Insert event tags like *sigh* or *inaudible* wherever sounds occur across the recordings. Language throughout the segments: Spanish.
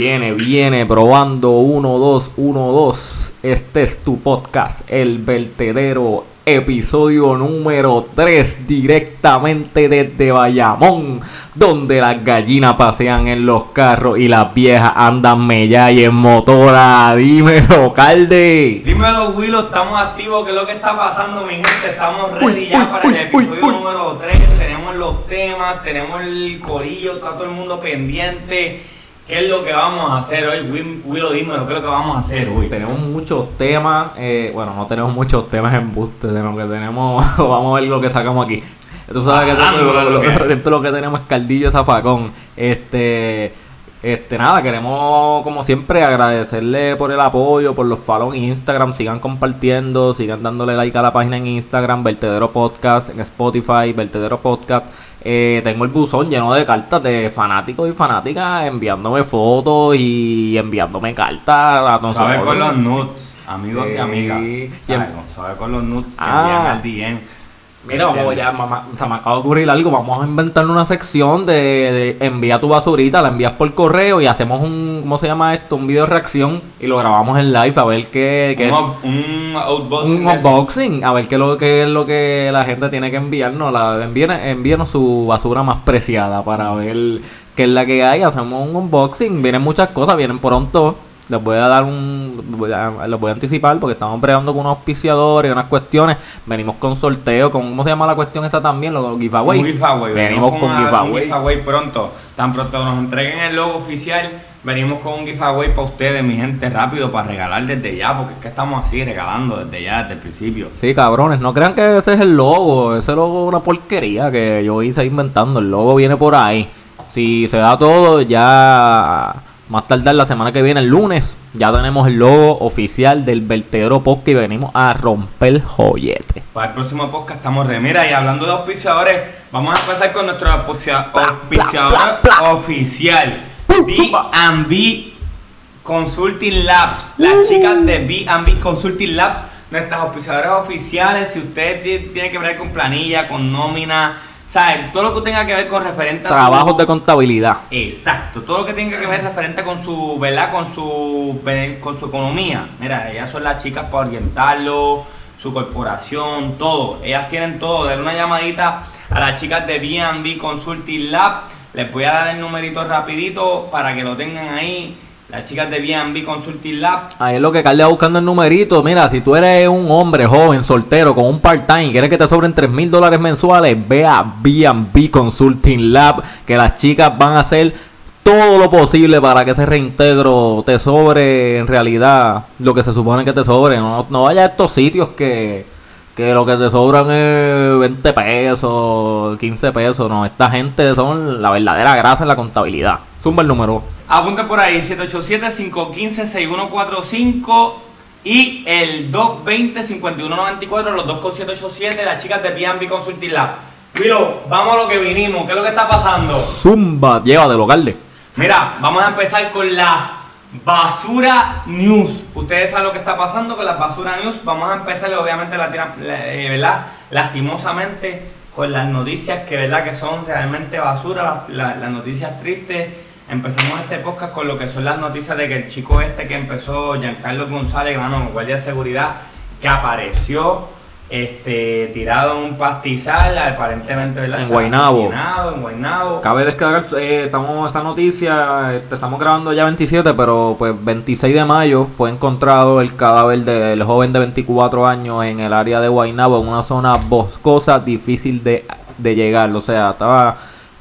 Viene, viene, probando 1, 2, 1, 2. Este es tu podcast, El Vertedero, episodio número 3, directamente desde Bayamón, donde las gallinas pasean en los carros y las viejas andan mella y en motora. Dímelo, calde. Dímelo, Willow, estamos activos. ¿Qué es lo que está pasando, mi gente? Estamos ready ya para el episodio número 3. Tenemos los temas, tenemos el corillo, está todo el mundo pendiente. ¿Qué es lo que vamos a hacer hoy? Will- Willow, dímelo, ¿qué es lo que vamos a hacer hoy? Tenemos muchos temas, eh, bueno, no tenemos muchos temas en de lo que tenemos, *laughs* vamos a ver lo que sacamos aquí. Tú sabes que Ah, lo, lo que- *laughs* lo- que tenemos es caldillo zafacón. Este, este, nada, queremos como siempre agradecerle por el apoyo, por los follow en Instagram, sigan compartiendo, sigan dándole like a la página en Instagram, Vertedero Podcast, en Spotify, Vertedero Podcast. Eh, tengo el buzón lleno de cartas de fanáticos y fanáticas enviándome fotos y enviándome cartas a. Sabe con los nuts, amigos y amigas. Sabe, sabe con los nuts que Ah. envían al DM. Mira, vamos ya, mamá, se me acaba de ocurrir algo. Vamos a inventarle una sección de, de envía tu basurita, la envías por correo y hacemos un, ¿cómo se llama esto? Un video reacción y lo grabamos en live a ver qué, qué- Un, un outboxing. un unboxing, a ver qué, lo, qué es lo que la gente tiene que enviarnos. La, envíen- envíenos su basura más preciada para ver qué es la que hay. Hacemos un unboxing. Vienen muchas cosas, vienen pronto. Les voy a dar un. voy a- Les voy a anticipar porque estamos bregando con unos auspiciadores y unas cuestiones. Venimos con sorteo, con. ¿Cómo se llama la cuestión esta también? Los giveaway. Un giveaway. Venimos con una- giveaway. un giveaway pronto. Tan pronto nos entreguen el logo oficial, venimos con un giveaway para ustedes, mi gente, rápido, para regalar desde ya, porque es que estamos así, regalando desde ya, desde el principio. Sí, cabrones, no crean que ese es el logo. Ese logo es una porquería que yo hice inventando. El logo viene por ahí. Si se da todo, ya más tardar la semana que viene, el lunes, ya tenemos el logo oficial del vertedero podcast y venimos a romper joyete. Para el próximo podcast estamos de mira y hablando de auspiciadores, vamos a empezar con nuestro auspicia- auspiciador oficial, B&B Consulting Labs. Uh. Las chicas de B&B Consulting Labs, nuestras auspiciadoras oficiales. Si usted ti- tiene que ver con planilla, con nómina, ¿sabe? Todo lo que tenga que ver con referente a su- Trabajos de contabilidad. Exacto, todo lo que tenga que ver referente con su, ¿verdad? Con su, con su economía. Mira, ellas son las chicas para orientarlo, su corporación, todo. Ellas tienen todo. Denle una llamadita a las chicas de B&B Consulting Lab. Les voy a dar el numerito rapidito para que lo tengan ahí. Las chicas de B&B Consulting Lab. Ahí es lo que Carly va buscando el numerito. Mira, si tú eres un hombre joven, soltero, con un part-time y quieres que te sobren 3 mil dólares mensuales, ve a B&B Consulting Lab, que las chicas van a hacer todo lo posible para que ese reintegro te sobre en realidad lo que se supone que te sobre. No, no vayas a estos sitios que, que lo que te sobran es 20 pesos, 15 pesos. No, esta gente son la verdadera grasa en la contabilidad. Zumba el número. Apunta por ahí, 787-515-6145 y el 220-5194, los dos con 787, las chicas de B&B Consulting Lab. Willow, vamos a lo que vinimos, ¿qué es lo que está pasando? Zumba, llévatelo, Carly. Mira, vamos a empezar con las basura news. Ustedes saben lo que está pasando con las basura news. Vamos a empezar, obviamente, la, tira- la- eh, ¿verdad? lastimosamente, con las noticias que, ¿verdad? que son realmente basura, las, la- las noticias tristes. Empezamos este podcast con lo que son las noticias de que el chico este que empezó, Giancarlo González, mano, guardia de seguridad, que apareció este, tirado en un pastizal, aparentemente, ¿verdad? En Guaynabo. En Guaynabo. Cabe descargar, eh, estamos esta noticia, este, estamos grabando ya 27, pero pues 26 de mayo fue encontrado el cadáver del joven de 24 años en el área de Guaynabo, en una zona boscosa difícil de, de llegar. O sea, estaba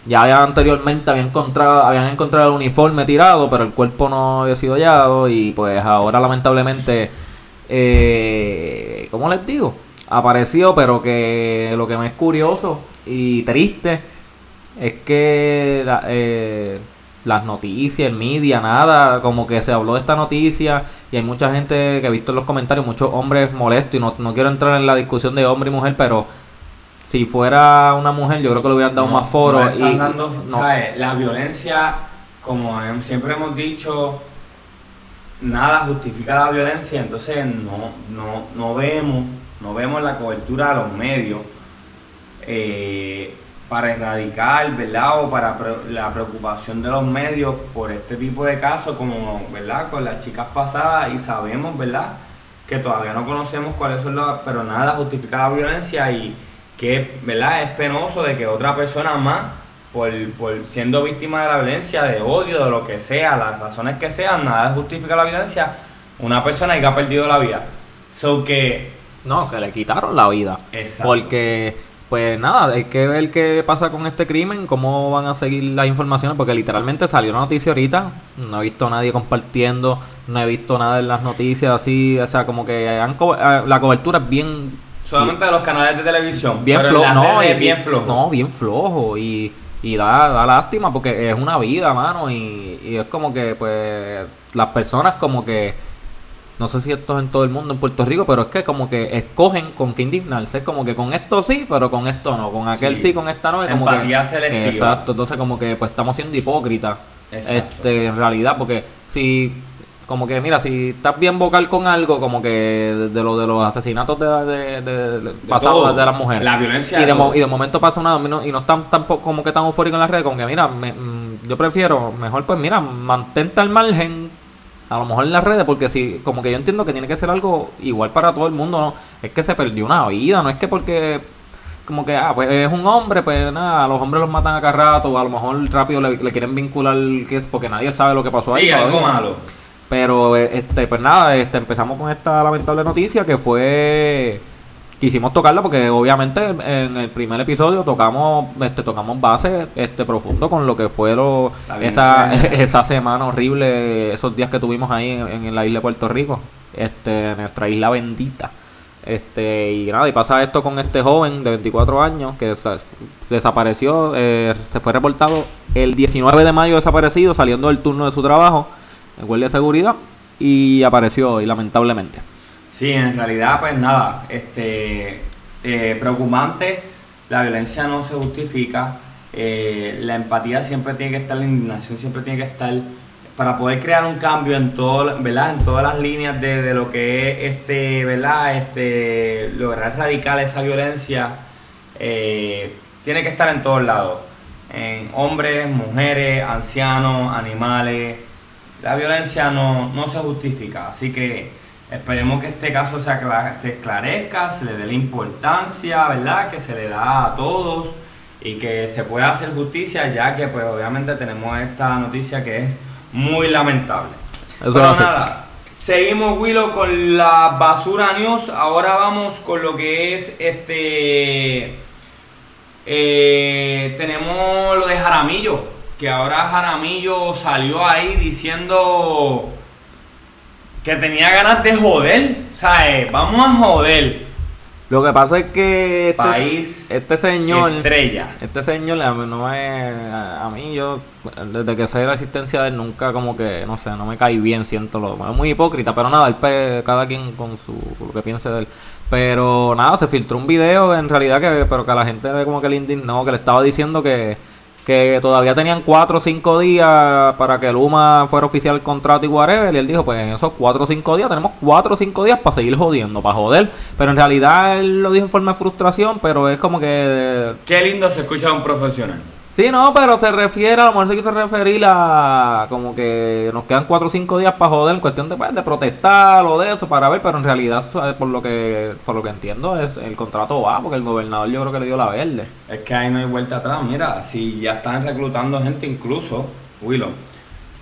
ya anteriormente habían encontrado, habían encontrado el uniforme tirado, pero el cuerpo no había sido hallado y pues ahora lamentablemente, eh, ¿cómo les digo? Apareció, pero que lo que me es curioso y triste es que eh, las noticias, el media, nada, como que se habló de esta noticia y hay mucha gente que he visto en los comentarios, muchos hombres molestos y no, no quiero entrar en la discusión de hombre y mujer, pero si fuera una mujer yo creo que le hubieran dado No, más foro no están y dando, no. ¿sabes? La violencia, como siempre hemos dicho, nada justifica la violencia, entonces no, no, no vemos, no vemos la cobertura de los medios. Eh, para erradicar, ¿verdad? O para pre- la preocupación de los medios por este tipo de casos, como, ¿verdad? Con las chicas pasadas y sabemos, ¿verdad? Que todavía no conocemos cuáles son las, pero nada justifica la violencia y que, ¿verdad? Es penoso de que otra persona más, por, por siendo víctima de la violencia, de odio, de lo que sea, las razones que sean, nada justifica la violencia, una persona que ha perdido la vida. So que, No, que le quitaron la vida. Exacto. Porque, pues nada, hay que ver qué pasa con este crimen, cómo van a seguir las informaciones, porque literalmente salió una noticia ahorita, no he visto a nadie compartiendo, no he visto nada en las noticias así, o sea, como que han co- eh, la cobertura es bien... solamente de los canales de televisión, bien flojo, no, bien flojo. No, bien flojo y, y da, da lástima porque es una vida, mano, y, y es como que, pues, las personas como que, no sé si esto es en todo el mundo, en Puerto Rico, pero es que como que escogen con qué indignarse, es como que con esto sí, pero con esto no, con aquel sí, Sí. con esta no, es como Empatía que, selectiva. Exacto, entonces como que pues estamos siendo hipócritas, Exacto. este, en realidad, porque si como que mira, si estás bien vocal con algo, como que de, de lo de los asesinatos de, de, de- de- pasados de las mujeres. La violencia Y de mo- y de momento pasa una y no, y no están tampoco como que tan eufóricos en las redes, como que mira, me- mm, yo prefiero, mejor pues mira, mantente al margen, a lo mejor en las redes, porque si, como que yo entiendo que tiene que ser algo igual para todo el mundo, no, es que se perdió una vida, no es que porque como que, ah, pues es un hombre, pues nada, los hombres los matan a cada rato, o a lo mejor rápido le, le quieren vincular, que es porque nadie sabe lo que pasó ahí. Sí, algo malo. Pero eh, este, pues nada, este, empezamos con esta lamentable noticia que fue quisimos tocarla porque obviamente en el primer episodio tocamos este tocamos base este profundo con lo que fue lo, La esa, *laughs* esa semana horrible, esos días que tuvimos ahí en, en la isla de Puerto Rico, este nuestra isla bendita. Este, y nada, y pasa esto con este joven de 24 años que sa- desapareció, eh, se fue reportado el 19 de mayo desaparecido, saliendo del turno de su trabajo en guardia de seguridad, y apareció hoy, lamentablemente. Sí, en realidad, pues nada, este, eh, preocupante, la violencia no se justifica, eh, la empatía siempre tiene que estar, la indignación siempre tiene que estar, para poder crear un cambio en todo, ¿verdad? En todas las líneas de lo que es, este, ¿verdad? Este, lograr erradicar esa violencia, eh, tiene que estar en todos lados, en hombres, mujeres, ancianos, animales, la violencia no, no se justifica, así que esperemos que este caso se, acla- se esclarezca, se le dé la importancia, ¿verdad? Que se le da a todos y que se pueda hacer justicia, ya que pues obviamente tenemos esta noticia que es muy lamentable. Eso Pero nada, seguimos Willow con la basura news, ahora vamos con lo que es este... Eh, tenemos lo de Jaramillo, que ahora Jaramillo salió ahí diciendo que tenía ganas de joder, ¿sabes? Vamos a joder. Lo que pasa es que este, País este señor, estrella. este señor no me, a mí yo desde que sé la existencia de él nunca como que no sé, no me cae bien, siento lo, es muy hipócrita, pero nada, él cada quien con su lo que piense de él. Pero nada, se filtró un video en realidad que pero que a la gente como que le indignó, que le estaba diciendo que que todavía tenían cuatro o cinco días para que Luma fuera oficial el contrato y whatever. Y él dijo, pues en esos cuatro o cinco días tenemos cuatro o cinco días para seguir jodiendo, para joder. Pero en realidad él lo dijo en forma de frustración, pero es como que... Qué lindo se escucha a un profesional. Sí, no, pero se refiere, a lo mejor se quiso referir a como que nos quedan cuatro o cinco días para joder en cuestión de, pues, de protestar o de eso, para ver, pero en realidad, por lo que por lo que entiendo, es el contrato va, porque el gobernador yo creo que le dio la verde. Es que ahí no hay vuelta atrás. Mira, si ya están reclutando gente, incluso, Willow,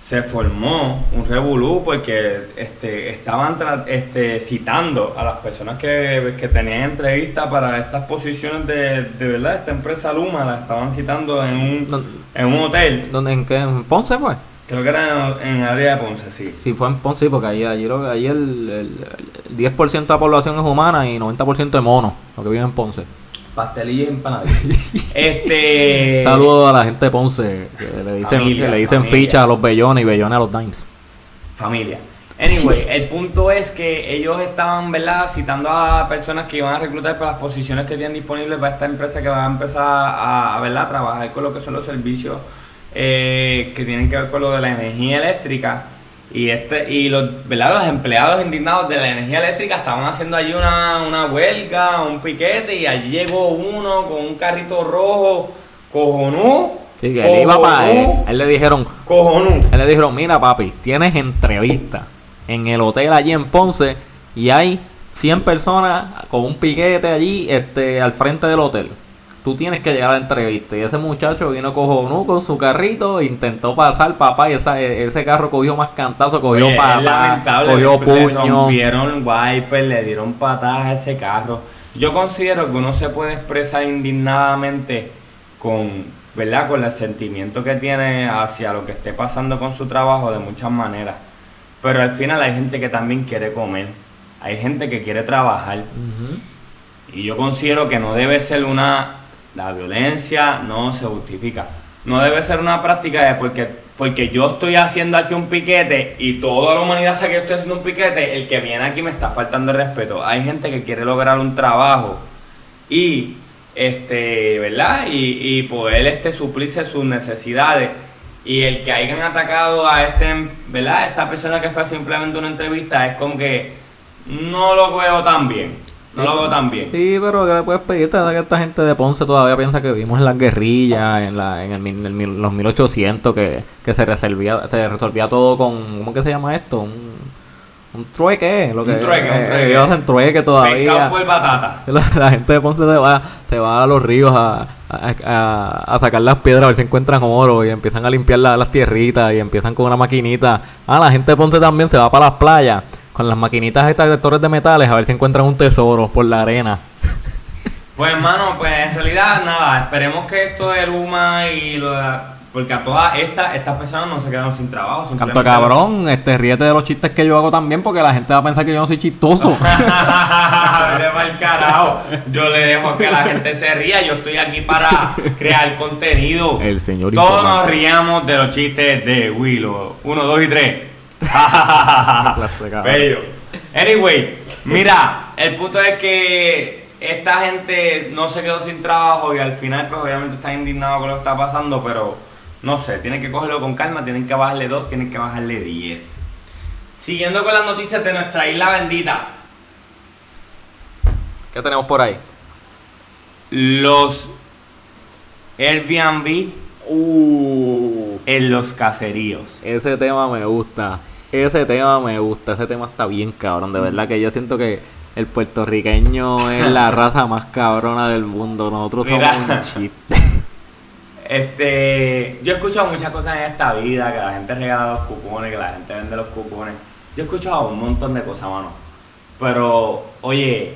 se formó un revolú porque este, estaban este, citando a las personas que, que tenían entrevista para estas posiciones de, de verdad, esta empresa Luma, las estaban citando en un, en un hotel. ¿Dónde, ¿En qué? ¿En Ponce fue? Creo que era en, el área de Ponce, sí. Sí, fue en Ponce, sí, porque allí, allí, lo- allí el, el- el 10% de la población es humana y 90% de monos, lo que vive en Ponce. Pastelillo y empanadillas. *laughs* este. Saludos a la gente de Ponce, que le dicen, Familia, que le dicen ficha a los bellones y bellones a los dimes. familia. Anyway, el punto es que ellos estaban, ¿verdad?, citando a personas que iban a reclutar para las posiciones que tienen disponibles para esta empresa que va a empezar a, a, ¿verdad?, a trabajar con lo que son los servicios eh, que tienen que ver con lo de la energía eléctrica. Y este y los, ¿verdad? los empleados indignados de la energía eléctrica estaban haciendo allí una, una huelga, un piquete, y allí llegó uno con un carrito rojo cojonú. Sí, que él iba para él. Él le dijeron, Cojonú. él le dijeron, mira papi, tienes entrevista en el hotel allí en Ponce y hay 100 personas con un piquete allí este, al frente del hotel. Tú tienes que llegar a la entrevista. Y ese muchacho vino cojonú con su carrito, intentó pasar, papá, y esa- ese carro cogió más cantazo, cogió Oye, patas, lamentable, cogió le puño. rompieron wiper, le dieron patadas a ese carro. Yo considero que uno se puede expresar indignadamente con, ¿verdad? Con el sentimiento que tiene hacia lo que esté pasando con su trabajo de muchas maneras. Pero al final hay gente que también quiere comer. Hay gente que quiere trabajar. Y yo considero que no debe ser una. La violencia no se justifica. No debe ser una práctica de porque, porque yo estoy haciendo aquí un piquete y toda la humanidad sabe que estoy haciendo un piquete, el que viene aquí me está faltando el respeto. Hay gente que quiere lograr un trabajo y este, ¿verdad? Y, y poder este suplirse sus necesidades. Y el que hayan atacado a este, ¿verdad? Esta persona que fue simplemente una entrevista es como que no lo veo tan bien. No lo veo tan bien. Sí, pero ¿qué le puedes pedir? Que esta gente de Ponce todavía piensa que vivimos en las guerrillas, en, la, en el, mil- el los 1800, que, que se, resolvía, se resolvía todo con, ¿cómo que se llama esto? Un, un trueque, lo que Un trueque, un eh, trueque. ellos hacen trueque todavía. Por batata. *laughs* La, la gente de Ponce se va, se va a los ríos a, a, a- a sacar las piedras a ver si encuentran oro y empiezan a limpiar la- las tierritas y empiezan con una maquinita. Ah, la gente de Ponce también se va para las playas con las maquinitas estas detectores de metales a ver si encuentran un tesoro por la arena. Pues hermano, pues en realidad nada, esperemos que esto de Luma y lo de... Porque a todas estas, estas personas no se quedaron sin trabajo. Canto cabrón, este ríete de los chistes que yo hago también porque la gente va a pensar que yo no soy chistoso. *laughs* Pa'l carajo. Yo le dejo que la gente se ría. Yo estoy aquí para crear contenido. El señor Todos nos riamos de los chistes de Willow. Uno, dos y tres. *laughs* Bello. Anyway, mira, el punto es que esta gente no se quedó sin trabajo y al final, pues obviamente están indignados con lo que está pasando, pero no sé, tienen que cogerlo con calma, tienen que bajarle dos, tienen que bajarle diez. Siguiendo con las noticias de nuestra isla bendita. ¿Qué tenemos por ahí? Los Airbnb Uh, en los caseríos. ese tema me gusta. Ese tema me gusta. Ese tema está bien cabrón. De verdad que yo siento que el puertorriqueño es la *laughs* raza más cabrona del mundo. Nosotros somos un chiste. *laughs* Este, yo he escuchado muchas cosas en esta vida, que la gente regala los cupones, que la gente vende los cupones. Yo he escuchado un montón de cosas, mano. Pero, oye,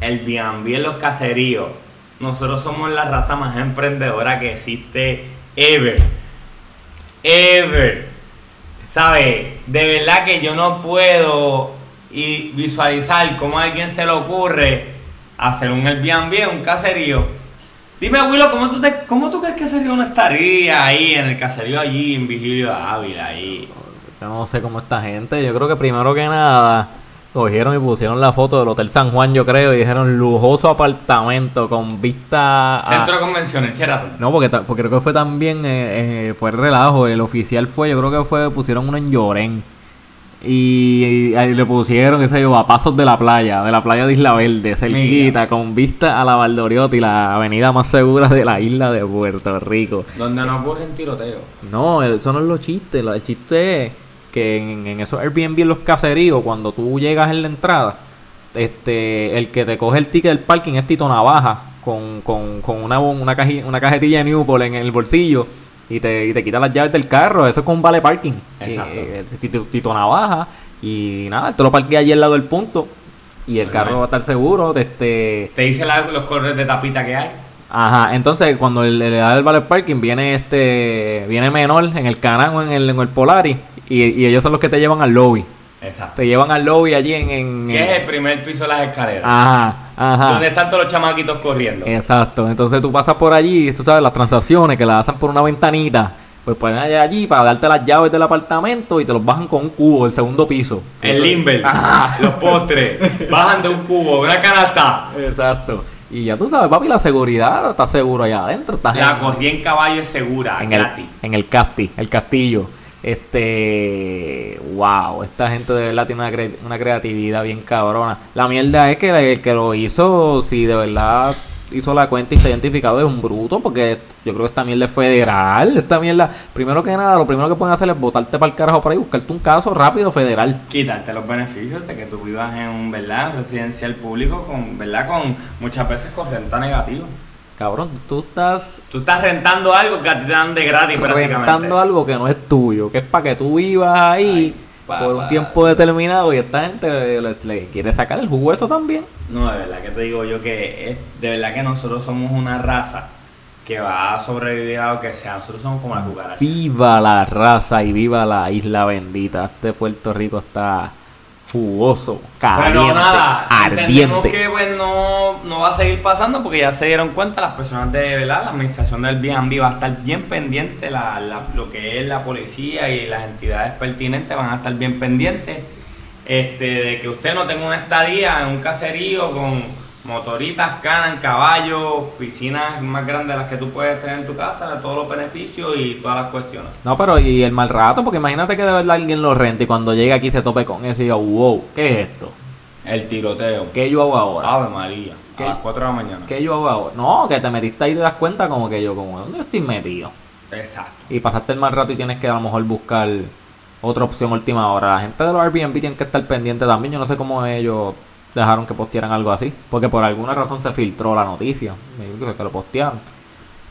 el B&B en los caseríos, nosotros somos la raza más emprendedora que existe ever. Ever. ¿Sabes? De verdad que yo no puedo y visualizar cómo a alguien se le ocurre hacer un Airbnb un caserío. Dime, Willow, ¿cómo tú, te- ¿cómo tú crees que ese río no estaría ahí, en el caserío allí, en Vigilio de Ávila, ahí? No sé cómo esta gente. Yo creo que primero que nada cogieron y pusieron la foto del Hotel San Juan, yo creo, y dijeron lujoso apartamento con vista a... Centro de Convenciones, Sheraton. No, porque, porque creo que fue también, eh, eh, fue el relajo, el oficial fue, yo creo que fue, pusieron uno en Llorén. Y, le pusieron, qué sé yo, a pasos de la playa, de la playa de Isla Verde, cerquita, con vista a la Valdoriotti, la avenida más segura de la isla de Puerto Rico. Donde no ocurren tiroteos. No, eso no es lo chiste. El chiste es que en, en esos Airbnb en los caseríos, cuando tú llegas en la entrada, este, el que te coge el ticket del parking es Tito Navaja, con, con, con una, una, una cajetilla de Newport en el bolsillo y te, y te quita las llaves del carro. Eso es con un vale parking. Exacto. Eh, Tito, Tito Navaja. Y nada, te lo parquea allí al lado del punto. Y el carro va a estar seguro. Este, Te dice la- los colores de tapita que hay. Ajá, entonces cuando le, da el valet parking viene este viene menor en el canal o en el, en el Polari y, y ellos son los que te llevan al lobby. Exacto. Te llevan al lobby allí en... en Que es el primer piso de las escaleras. Ajá, ajá. Donde están todos los chamaquitos corriendo. Exacto, entonces tú pasas por allí, tú sabes, las transacciones que las hacen por una ventanita, pues pueden allá allí para darte las llaves del apartamento y te los bajan con un cubo del segundo piso. El limber, Ajá. *laughs* los postres, bajan de un cubo, una canasta. Exacto. Y ya tú sabes, papi, la seguridad está seguro allá adentro. Estás La corrida en caballo es segura, en el, gratis. en el casti, el castillo. Este, wow, esta gente de verdad tiene una, cre- una creatividad bien cabrona. La mierda es que el que lo hizo, si de verdad hizo la cuenta y está identificado es un bruto, porque yo creo que esta mierda es federal. Esta mierda, primero que nada, lo primero que pueden hacer es botarte para el carajo por ahí, buscarte un caso rápido federal. Quitarte los beneficios de que tú vivas en un ¿verdad? residencial público con, ¿verdad? con muchas veces con renta negativa. Cabrón, tú estás Tú estás rentando algo que a ti te dan de gratis prácticamente. rentando algo que no es tuyo, que es para que tú vivas ahí Ay, por un tiempo determinado y esta gente le, le- le quiere sacar el jugo eso también. No, de verdad que te digo yo que es, de verdad que nosotros somos una raza que va a sobrevivir a lo que sea. Nosotros somos como las cucarachas. Viva la raza y viva la isla bendita. Este Puerto Rico está jugoso, caliente, Pero nada, entendemos ardiente. que pues no, no va a seguir pasando porque ya se dieron cuenta las personas de verdad, la administración del Airbnb va a estar bien pendiente, la, la- lo que es la policía y las entidades pertinentes van a estar bien pendientes este, de que usted no tenga una estadía en un caserío con motoritas, canas, caballos, piscinas más grandes de las que tú puedes tener en tu casa, todos los beneficios y todas las cuestiones. No, pero y el mal rato, porque imagínate que de verdad alguien lo rente y cuando llegue aquí se tope con eso y diga, wow, ¿qué es esto? El tiroteo. ¿Qué yo hago ahora? Ave María, a las 4 de la mañana. ¿Qué yo hago ahora? No, que te metiste ahí y te das cuenta como que yo, como, ¿dónde yo estoy metido? Exacto. y pasaste el mal rato y tienes que a lo mejor buscar otra opción última hora. La gente de los Airbnb tienen que estar pendiente también. Yo no sé cómo ellos dejaron que postearan algo así, porque por alguna razón se filtró la noticia. Me dijo que lo postearon.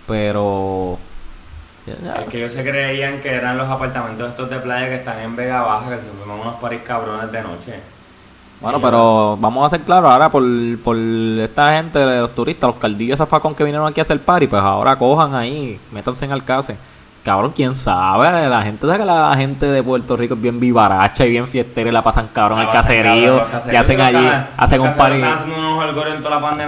Pero. Es que ellos se creían que eran los apartamentos estos de playa que están en Vega Baja, que se forman unos paris cabrones de noche. Bueno, pero vamos a ser claros, ahora por, por esta gente, los turistas, los caldillos zafacón que vinieron aquí a hacer party, pues ahora cojan ahí, métanse en alcance. Cabrón, quién sabe, la gente sabe que la gente de Puerto Rico es bien vivaracha y bien fiestera y la pasan cabrón al caserío y hacen allí, hacen un party.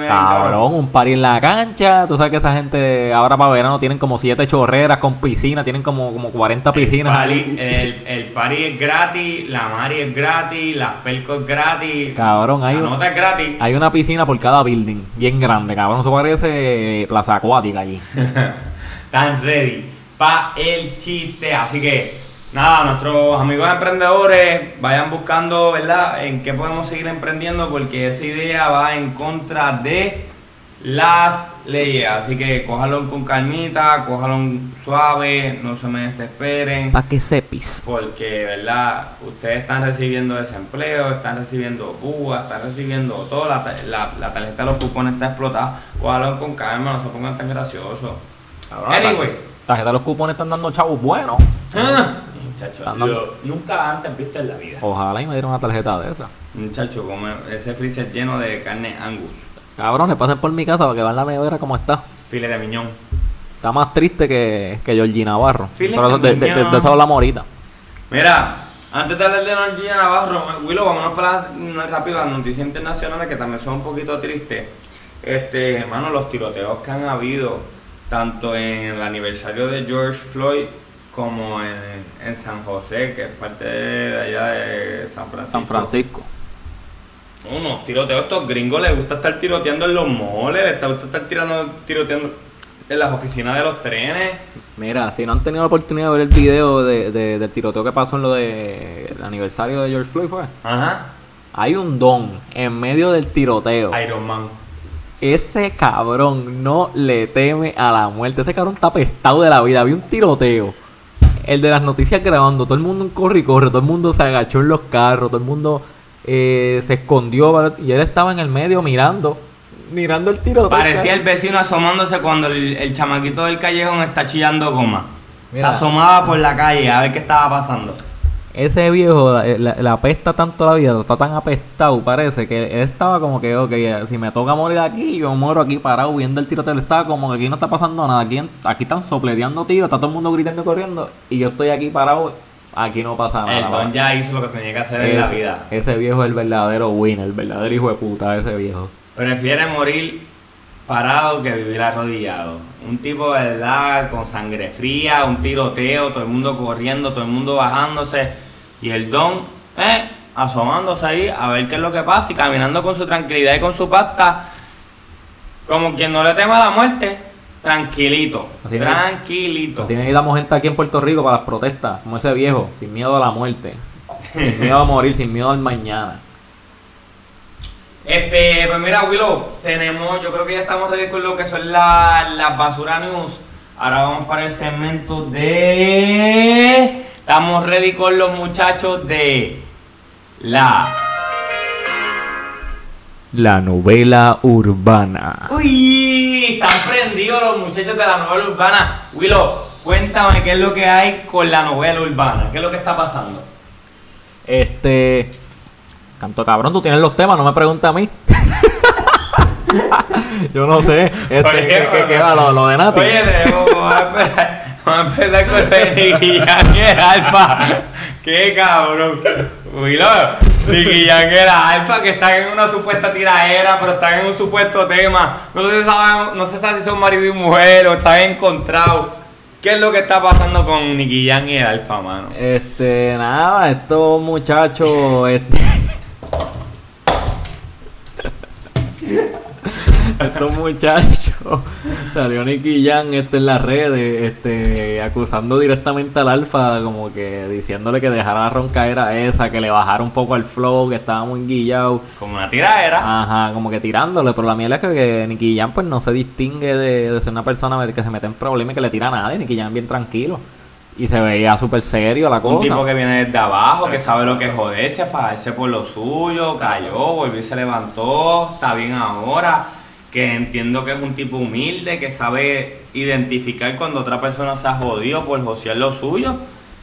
Cabrón, un party en la cancha, tú sabes que esa gente ahora para verano tienen como siete chorreras con piscina, tienen como, como 40 piscinas. El party, el, el party es gratis, la mari es gratis, las pelcos es gratis. Cabrón, hay la un- nota es gratis. Hay una piscina por cada building, bien grande, cabrón, eso parece plaza acuática allí. *laughs* Están ready para el chiste. Así que, nada, nuestros amigos emprendedores vayan buscando, ¿verdad?, en qué podemos seguir emprendiendo, porque esa idea va en contra de las leyes. Así que cójalo con calmita, cójalo suave, no se me desesperen. Pa' que sepis. Porque, ¿verdad? Ustedes están recibiendo desempleo, están recibiendo púas, están recibiendo todo. La, ta- la, la tarjeta de los cupones está explotada. Cójalo con calma, no se pongan tan graciosos. Anyway. Tarjeta de los cupones están dando chavos buenos. Ah, Muchacho, Están dando- yo nunca antes visto en la vida. Ojalá y me dieran una tarjeta de esa. Muchacho, como ese freezer lleno de carne angus, Cabrones, pasen por mi casa para que vean la nevera como está. file de miñón. Está más triste que, que Georgie Navarro. Pero de, de- de- de eso hablamos ahorita. Mira, antes de hablar de Norgina Navarro, Willow, vámonos para las, rápido las noticias internacionales que también son un poquito tristes. Este, hermano, los tiroteos que han habido, tanto en el aniversario de George Floyd como en, en San José, que es parte de allá de San Francisco. San Francisco. Unos tiroteos, estos gringos les gusta estar tiroteando en los moles, les gusta estar tirando, tiroteando en las oficinas de los trenes. Mira, si no han tenido la oportunidad de ver el video de, de- del tiroteo que pasó en lo de el aniversario de George Floyd, fue. Ajá. Hay un don en medio del tiroteo. Iron Man. Ese cabrón no le teme a la muerte. Ese cabrón está apestado de la vida. Había un tiroteo. El de las noticias grabando. Todo el mundo en corre y corre. Todo el mundo se agachó en los carros. Todo el mundo eh, se escondió. Y él estaba en el medio mirando. Mirando el tiroteo. Parecía el vecino asomándose cuando el, el chamaquito del callejón está chillando goma. Mira. Se asomaba por la calle a ver qué estaba pasando. Ese viejo la, la- la apesta tanto la vida. Está tan apestado. Parece que él estaba como que, ok, si me toca morir aquí, yo muero aquí parado viendo el tiroteo. Estaba como que aquí no está pasando nada. Aquí, aquí están sopleteando tiros. Está todo el mundo gritando y corriendo. Y yo estoy aquí parado. Aquí no pasa nada. El don ya hizo lo que tenía que hacer en la vida. Ese viejo es el verdadero winner, el verdadero hijo de puta, ese viejo. Prefiere morir parado que vivir arrodillado. Un tipo de verdad con sangre fría, un tiroteo, todo el mundo corriendo, todo el mundo bajándose. Y el don, eh, asomándose ahí a ver qué es lo que pasa y caminando con su tranquilidad y con su pasta. Como quien no le teme a la muerte, tranquilito. Así no- tranquilito. Así necesitamos gente aquí en Puerto Rico para las protestas, como ese viejo, sin miedo a la muerte, sin *laughs* miedo a morir, sin miedo al mañana. Este, pues mira, Willow, tenemos, yo creo que ya estamos ready con lo que son la- las basura news. Ahora vamos para el segmento de. Estamos ready con los muchachos de la. La novela urbana. Uy, están prendidos los muchachos de la novela urbana. Willow, cuéntame qué es lo que hay con la novela urbana, qué es lo que está pasando. Este. Canto cabrón, tú tienes los temas, no me preguntes a mí. *laughs* Yo no sé. Este, ¿qué, qué- qué va? Lo, lo de Nati. Oye, tenemos- *laughs* vamos a empezar, con Nicky Jam Alfa. Qué cabrón. Uy. Nicky Jam el Alfa que están en una supuesta tiraera, pero están en un supuesto tema. No se sabe, no se sabe si son marido y mujer o están encontrados. ¿Qué es lo que está pasando con Nicky Jam y el Alfa, mano? Este, nada, estos muchachos, este. *laughs* estos muchachos, *laughs* salió Nicky Jan este, en las redes, este, acusando directamente al Alfa, como que diciéndole que dejara la roncaera esa, que le bajara un poco al flow, que estaba muy guillado. Como una tiraera. Ajá, como que tirándole, pero la mierda es que, que Nicky Jam pues no se distingue de, de ser una persona que se mete en problemas y que le tira a nadie, Nicky Jam bien tranquilo. Y se veía súper serio la cosa. Un tipo que viene desde abajo, que sabe lo que es joderse, fajarse por lo suyo, cayó, volvió y se levantó, está bien ahora, que entiendo que es un tipo humilde, que sabe identificar cuando otra persona se ha jodido por josear lo suyo,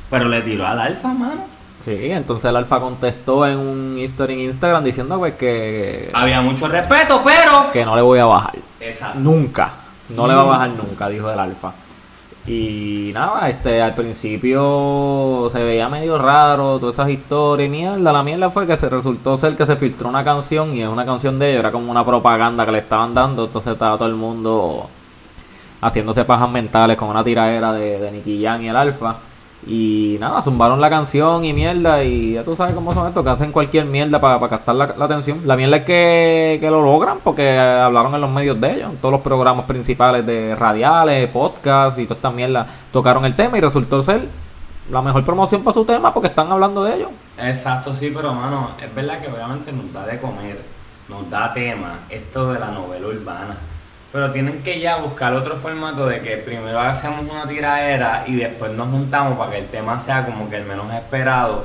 pero le tiró al alfa, mano. Sí, entonces el Alfa contestó en un history en Instagram diciendo pues que, Había mucho respeto, pero... que no le voy a bajar. Exacto. Nunca. No le va a bajar nunca, dijo el Alfa. Y nada, este, al principio se veía medio raro todas esas historias y mierda. La mierda fue que se resultó ser que se filtró una canción y es una canción de ellos, era como una propaganda que le estaban dando. Entonces estaba todo el mundo haciéndose pajas mentales con una tiraera de, de Nicky Jam y el Alfa. Y nada, zumbaron la canción y mierda. Y ya tú sabes cómo son estos, que hacen cualquier mierda para captar la, atención. La mierda es que, que lo logran porque hablaron en los medios de ellos. En todos los programas principales de radiales, podcast y toda esta mierda tocaron el tema y resultó ser la mejor promoción para su tema porque están hablando de ellos. Exacto, sí, pero mano, es verdad que obviamente nos da de comer, nos da tema esto de la novela urbana. Pero tienen que ya buscar otro formato de que primero hacemos una tiradera y después nos juntamos para que el tema sea como que el menos esperado.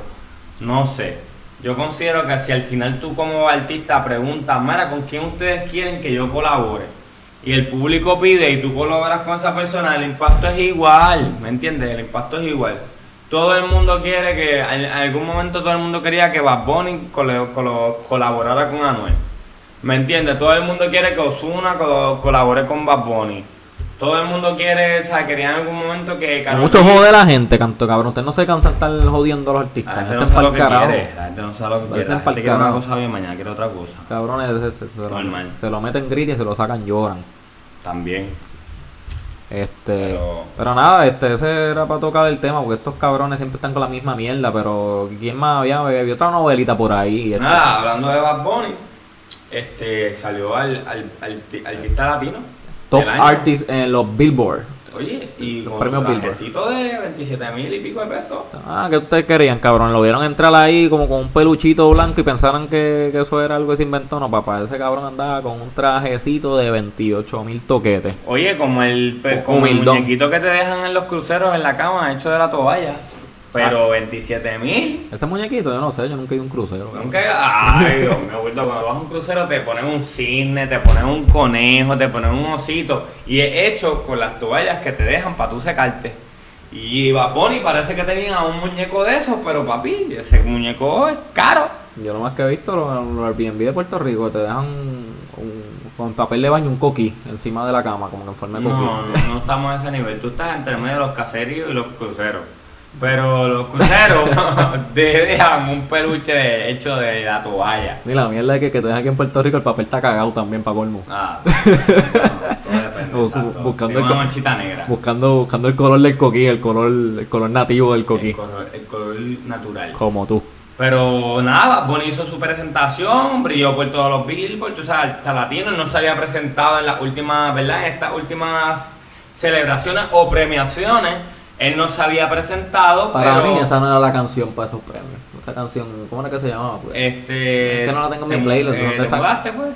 No sé. Yo considero que si al final tú como artista preguntas, Mara, ¿con quién ustedes quieren que yo colabore? Y el público pide y tú colaboras con esa persona, el impacto es igual, ¿me entiendes? El impacto es igual. Todo el mundo quiere que, en algún momento todo el mundo quería que Bad Bunny cole- colo- colaborara con Anuel. ¿Me entiendes? Todo el mundo quiere que Ozuna co- colabore con Bad Bunny. Todo el mundo quiere, o sea, quería en algún momento que Hay Karol mucho jode la gente, canto cabrón. Ustedes no se cansan de estar jodiendo a los La artistas. gente no sabe lo que quiere. La gente no sabe lo que quiere. La gente quiere una cosa hoy y mañana quiere otra cosa. Cabrones, se, se- se lo, Normal. se lo meten grit y se lo sacan lloran. También. Este, Pero- pero, nada, este, ese era para tocar el tema, porque estos cabrones siempre están con la misma mierda, pero ¿quién más había? Había otra novelita por ahí. este, Nada, hablando de Bad Bunny, este, salió al, al, al ti- artista latino. top artist en los Billboard. Oye, y Los con premios su Billboard. de 27 mil y pico de pesos. Ah, ¿qué ustedes querían, cabrón? Lo vieron entrar ahí como con un peluchito blanco y pensaron que, que eso era algo que se inventó. No, papá, ese cabrón andaba con un trajecito de 28 mil toquetes. Oye, como el, Un como el muñequito que te dejan en los cruceros en la cama, hecho de la toalla. Pero 27 mil. Ese muñequito, yo no sé, yo nunca he ido a un crucero. Nunca. Ay, Dios mío, Wilton, cuando vas a un crucero te ponen un cisne, te ponen un conejo, te ponen un osito. Y es hecho con las toallas que te dejan para tú secarte. Y Bad Bunny parece que tenía un muñeco de esos, pero papi, ese muñeco es caro. Yo lo más que he visto, los, los Airbnb de Puerto Rico te dejan un- con papel de baño un coquí encima de la cama, como que en forma de No, coquí. no, no estamos a ese nivel. Tú estás entre medio de los caseríos y los cruceros. Pero los cruceros *laughs* te *laughs* dejan un peluche de- hecho de la toalla. Ni la mierda es que, que te dejan aquí en Puerto Rico el papel está cagado también para colmo. Ah, *laughs* no, todo depende, buscando el manchita negra. Buscando, buscando el color del coquí, el color, el color nativo del coquí. El color, el color natural. Como tú. Pero nada, Bonnie hizo su presentación, brilló por todos los billboards, tú sabes, hasta latino, no se había presentado en las últimas, ¿verdad? En estas últimas celebraciones o premiaciones. Él no se había presentado, Para pero... mí esa no era la canción para esos premios. Esa canción, ¿cómo era que se llamaba? Pues? Este... Es que no la tengo en mi te- playlist, eh, ¿dónde ¿te está? mudaste, pues?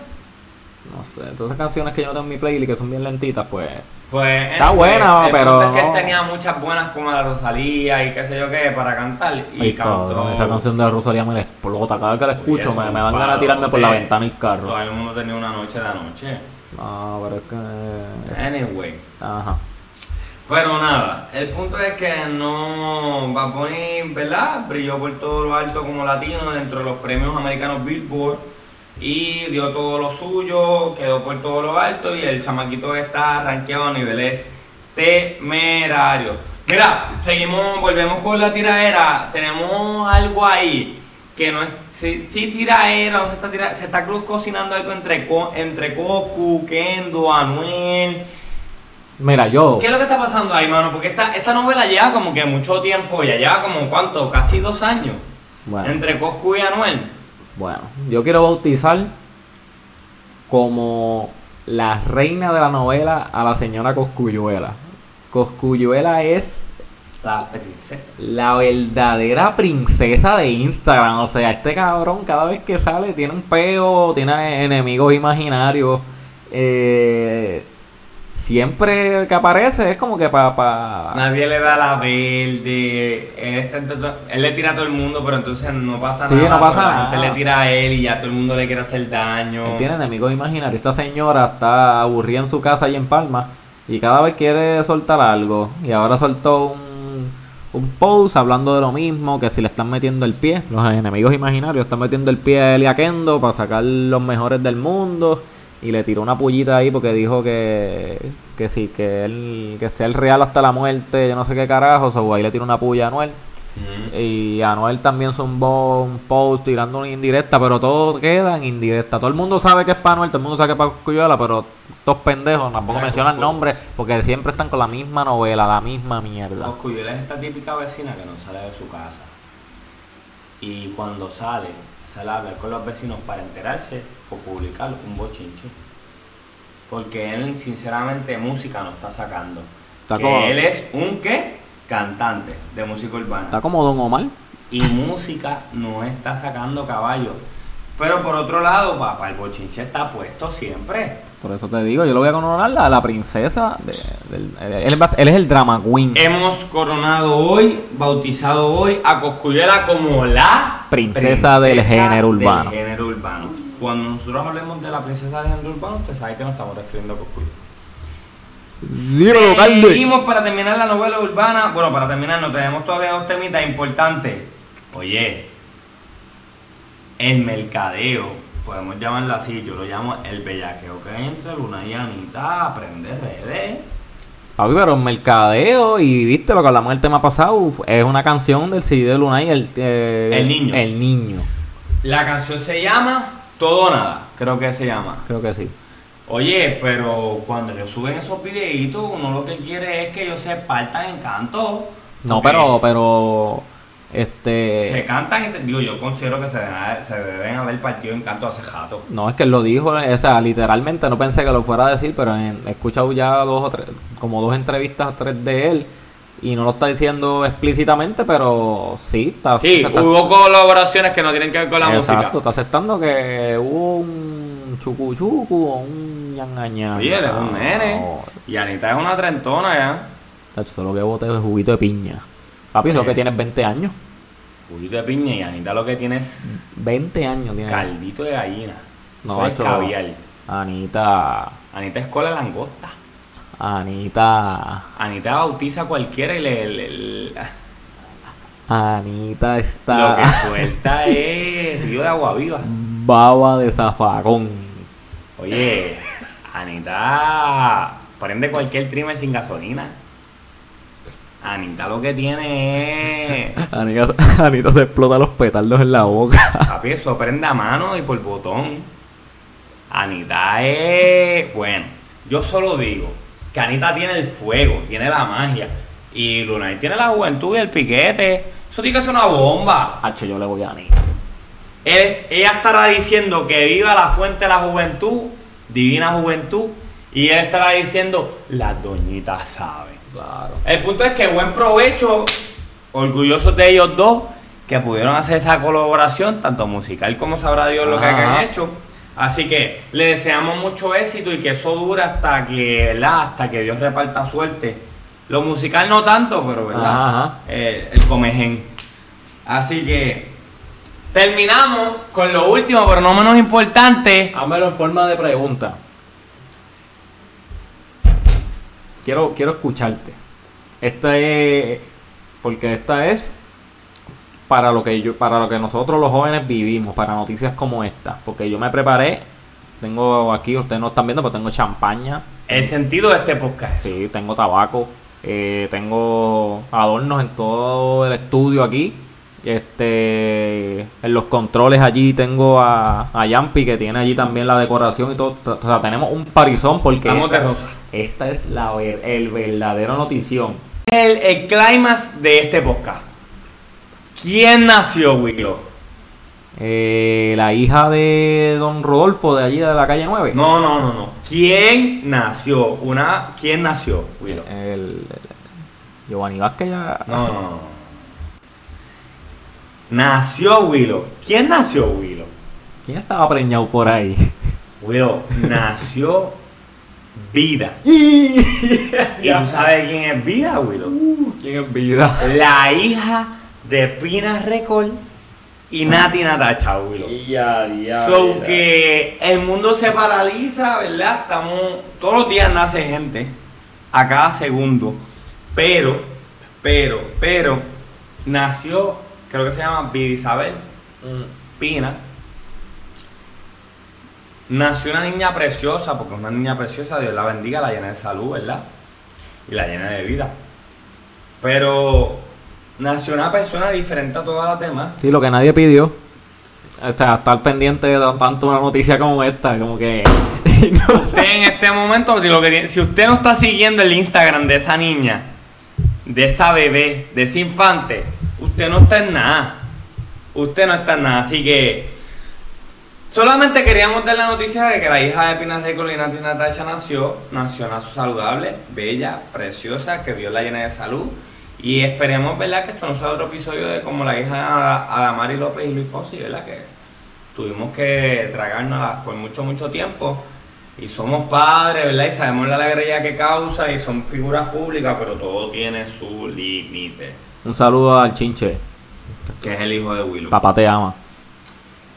No sé, esas canciones que yo no tengo en mi playlist que son bien lentitas, pues... Pues Está buena, el pero es que él tenía muchas buenas como la Rosalía y qué sé yo qué para cantar y Ay, cantó. cabrón, esa canción de Rosalía me la explota. Cada vez que la escucho me, me dan ganas de tirarme por la ventana del carro. Todo el mundo tenía una noche de anoche. No, pero es que... es- Anyway. Ajá. Pero nada, el punto es que no va a poner, ¿verdad? Brilló por todo lo alto como latino dentro de los premios americanos Billboard y dio todo lo suyo, quedó por todo lo alto y el chamaquito está rankeado a niveles temerarios. Mira, seguimos, volvemos con la tiraera, tenemos algo ahí que no es, sí, sí tiraera, no se está tira- se está cocinando algo entre, entre Coscu, Kendo, Anuel. Mira, yo... ¿Qué es lo que está pasando ahí, mano? Porque esta, esta novela lleva como que mucho tiempo, ya lleva como cuánto, casi dos años. Bueno. Entre Coscu y Anuel. Bueno, yo quiero bautizar como la reina de la novela a la señora Coscuyuela. Coscuyuela es La princesa. la verdadera princesa de Instagram. O sea, este cabrón cada vez que sale tiene un peo, tiene enemigos imaginarios. Eh, siempre que aparece es como que para... Pa, Nadie le da la verde. Él, está entre to- él le tira a todo el mundo, pero entonces no pasa Sí, nada. no pasa nada. gente le tira a él y ya todo el mundo le quiere hacer daño. Él tiene enemigos imaginarios. Esta señora está aburrida en su casa y en Palma. Y cada vez quiere soltar algo. Y ahora soltó un, un post hablando de lo mismo. Que si le están metiendo el pie. Los enemigos imaginarios están metiendo el pie a él y a Kendo. Para sacar los mejores del mundo. Y le tiró una pullita ahí porque dijo que, que sí, que él, que sea el real hasta la muerte, yo no sé qué carajo, o ahí le tiró una puya a Anuel. Ujú. Y Anuel también zumbó un post tirando una indirecta, pero todo queda en indirecta. Todo el mundo sabe que es para Anuel, todo el mundo sabe que es para Cosculluela, pero estos pendejos tampoco Mira, mencionan nombres porque siempre están con la misma novela, la misma mierda. Coscuyuela es esta típica vecina que no sale de su casa. Y cuando sale, sale a hablar con los vecinos para enterarse o publicar un bochinche. Porque él, sinceramente, música no está sacando. Está que como- él es un qué? Cantante de música urbana. Está como Don Omar. Y música no está sacando caballo. Pero por otro lado, papá, el bochinche está puesto siempre. Por eso te digo, yo lo voy a coronar la, la princesa. De, del- él, es- él es el drama queen. Hemos coronado hoy, bautizado hoy a Coscuyuela como la Princesa del género urbano. del género urbano. Cuando nosotros hablemos de la princesa del género urbano, usted sabe que nos estamos refiriendo a Calde. Seguimos para terminar la novela urbana. Bueno, para terminar, no tenemos todavía dos temitas importantes. Oye, el mercadeo, podemos llamarlo así, yo lo llamo el bellaqueo que hay entre Luna y Anita, aprender redes. Papi, pero en mercadeo y viste lo que hablamos el tema pasado, es una canción del CD de Luna y el, eh, El niño. El niño, La canción se llama Todo o Nada, creo que se llama. creo que sí. Oye, pero cuando ellos suben esos videitos, uno lo que quiere es que ellos se partan en canto. No, pero, pero, este... Se cantan y se, digo, yo considero que se deben, haber- se deben haber partido en canto hace jato. No, es que él lo dijo, o sea, literalmente no pensé que lo fuera a decir, pero en- he escuchado ya dos o tres, como dos entrevistas o tres de él, y no lo está diciendo explícitamente, pero sí, está, Sí, está- hubo colaboraciones que no tienen que ver con la exacto, música. está aceptando que hubo un chucu chucu o un ñangaña. Oye, él es un nene. Y Anita es una trentona ya. Tacho, eso es lo que bote es juguito de piña. Papi, Eh. que tienes 20 años. Juguito de piña y Anita lo que tiene es 20 años tiene. caldito de gallina. No, Eso es caviar. Anita. Anita es cola langosta. Anita. Anita bautiza a cualquiera y le, le- le- Anita está. lo que suelta es río de agua viva. Baba de zafacón. Oye, Anita prende cualquier trimmer sin gasolina. Anita lo que tiene es. *laughs* Anita, Anita se explota los petardos en la boca. Papi, eso prende a mano y por botón. Anita es. Bueno, yo solo digo que Anita tiene el fuego, tiene la magia. Y Lunay tiene la juventud y el piquete. Eso tiene que ser una bomba. Hacho, yo le voy a Anita. Él- ella estará diciendo que viva la fuente de la juventud, divina juventud. Y él estará diciendo, las doñitas saben. Claro. El punto es que buen provecho, orgullosos de ellos dos, que pudieron hacer esa colaboración, tanto musical como sabrá Dios lo que han hecho. Así que le deseamos mucho éxito y que eso dure hasta que, ¿verdad? Hasta que Dios reparta suerte. Lo musical no tanto, pero ¿verdad? Ajá. Eh, el comején. Así que terminamos con lo último, pero no menos importante. Hámelo en forma de pregunta. Quiero, quiero escucharte. Esta es. Porque esta es para lo que yo, para lo que nosotros los jóvenes vivimos, para noticias como esta. Porque yo me preparé. Tengo aquí, ustedes no están viendo, pero tengo champaña. El sentido de este podcast. Sí, tengo tabaco. eh, tengo adornos en todo el estudio aquí. Este, en los controles allí tengo a, a Yampi que tiene allí también la decoración y todo. O sea, tenemos un parizón porque Estamos de esta, rosa. esta es la, ver- el verdadero notición. El, el clímax de este podcast. ¿Quién nació, Willow? Eh, la hija de Don Rodolfo de allí de la calle 9. No, no, no, no. ¿Quién nació? Una, ¿Quién nació, Willow? El, el- Giovanni Vázquez ya. No, no, no. Nació Willow. ¿Quién nació Willow? ¿Quién estaba preñado por ahí? Willow, nació Vida. *laughs* ¿Y tú sabes quién es Vida, Willow? ¿Quién es vida? La hija de Pina Record y Nati Natacha, Willow. Ya, ya. So que el mundo se paraliza, ¿verdad? Estamos. Todos los días nace gente. A cada segundo. Pero, pero, pero. Nació, creo que se llama Vida Isabel Pina. Nació una niña preciosa, porque es una niña preciosa, Dios la bendiga, la llena de salud, ¿verdad? Y la llena de vida. Pero nació una persona diferente a todas las demás. Sí, lo que nadie pidió. O sea, estar pendiente de tanto una noticia como esta, como que. *laughs* no sé. Usted en este momento, si, lo que tiene- si usted no está siguiendo el Instagram de esa niña, de esa bebé, de ese infante, usted no está en nada. Usted no está en nada. Así que solamente queríamos dar la noticia de que la hija de Pina Seco y Natasha nació, nació saludable, bella, preciosa, que Dios la llene de salud. Y esperemos, ¿verdad? Que esto no sea otro episodio de como la hija de Adamari López y Luis Fossi, ¿verdad? Que tuvimos que tragárnoslas por mucho, mucho tiempo. Y somos padres, ¿verdad? Y sabemos la alegría que causa y son figuras públicas, pero todo tiene su límite. Un saludo al chinche. Que es el hijo de Willow. Papá te ama.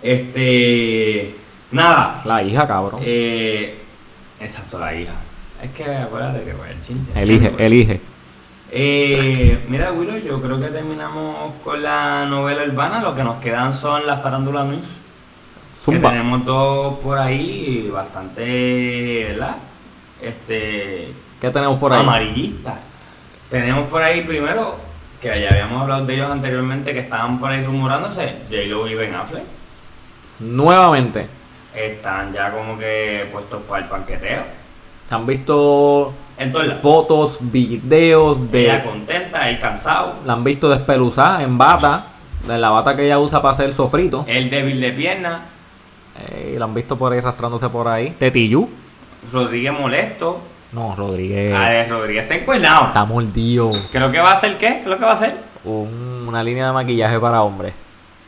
Este. Nada. La hija, cabrón. Eh, exacto, la hija. Es que acuérdate que fue el chinche. Elige, elige. Eh, mira, Willow, yo creo que terminamos con la novela urbana. Lo que nos quedan son las farándula news. Que tenemos dos por ahí, bastante, ¿verdad? Este. ¿Qué tenemos por ahí? Amarillistas. Tenemos por ahí primero, que ya habíamos hablado de ellos anteriormente, que estaban por ahí rumorándose, J-Lo y Ben Affleck. Nuevamente. Están ya como que puestos para el panqueteo. Han visto Entonces, fotos, videos de. ella contenta, él cansado, La han visto despeluzada en bata. De la bata que ella usa para hacer sofrito. él débil de pierna, Eh, y la han visto por ahí arrastrándose por ahí. Tetillú. Rodríguez molesto, No, Rodríguez. Alex Rodríguez está encuernado. Está mordido. Creo que va a hacer qué? ¿Qué es lo que va a hacer? Un- una línea de maquillaje para hombres.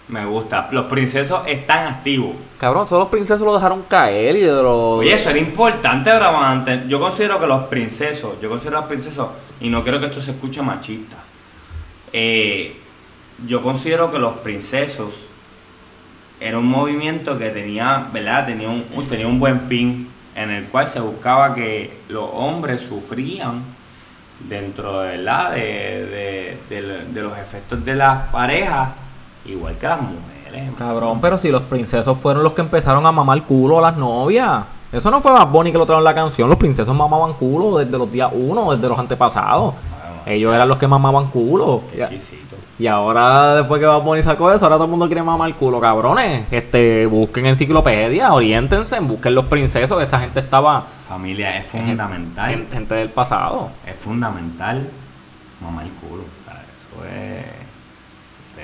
Me gusta. Los princesos están activos. Cabrón, solo los princesos lo dejaron caer y de los. Oye, eso era importante, Bravante. Yo considero que los princesos, yo considero a los princesos, y no quiero que esto se escuche machista. eh, yo considero que los princesos era un movimiento que tenía, ¿verdad? Tenía un, tenía un buen fin, en el cual se buscaba que los hombres sufrían dentro de, ¿verdad? de, de- de- de los efectos de las parejas, igual que las mujeres. Cabrón, pero si los princesos fueron los que empezaron a mamar culo a las novias. Eso no fue más Bonnie que lo trajo en la canción. Los princesos mamaban culo desde los días uno, desde los antepasados. Bueno, Ellos eran los que mamaban culo. qué. Y ahora, después que Bad Bunny sacó eso, ahora todo el mundo quiere mamar culo, cabrones. Este, busquen enciclopedia, oriéntense, busquen los princesos. Esta gente estaba Familia es fundamental. gen- gente del pasado. Es fundamental mamar el culo. sea, Eso es.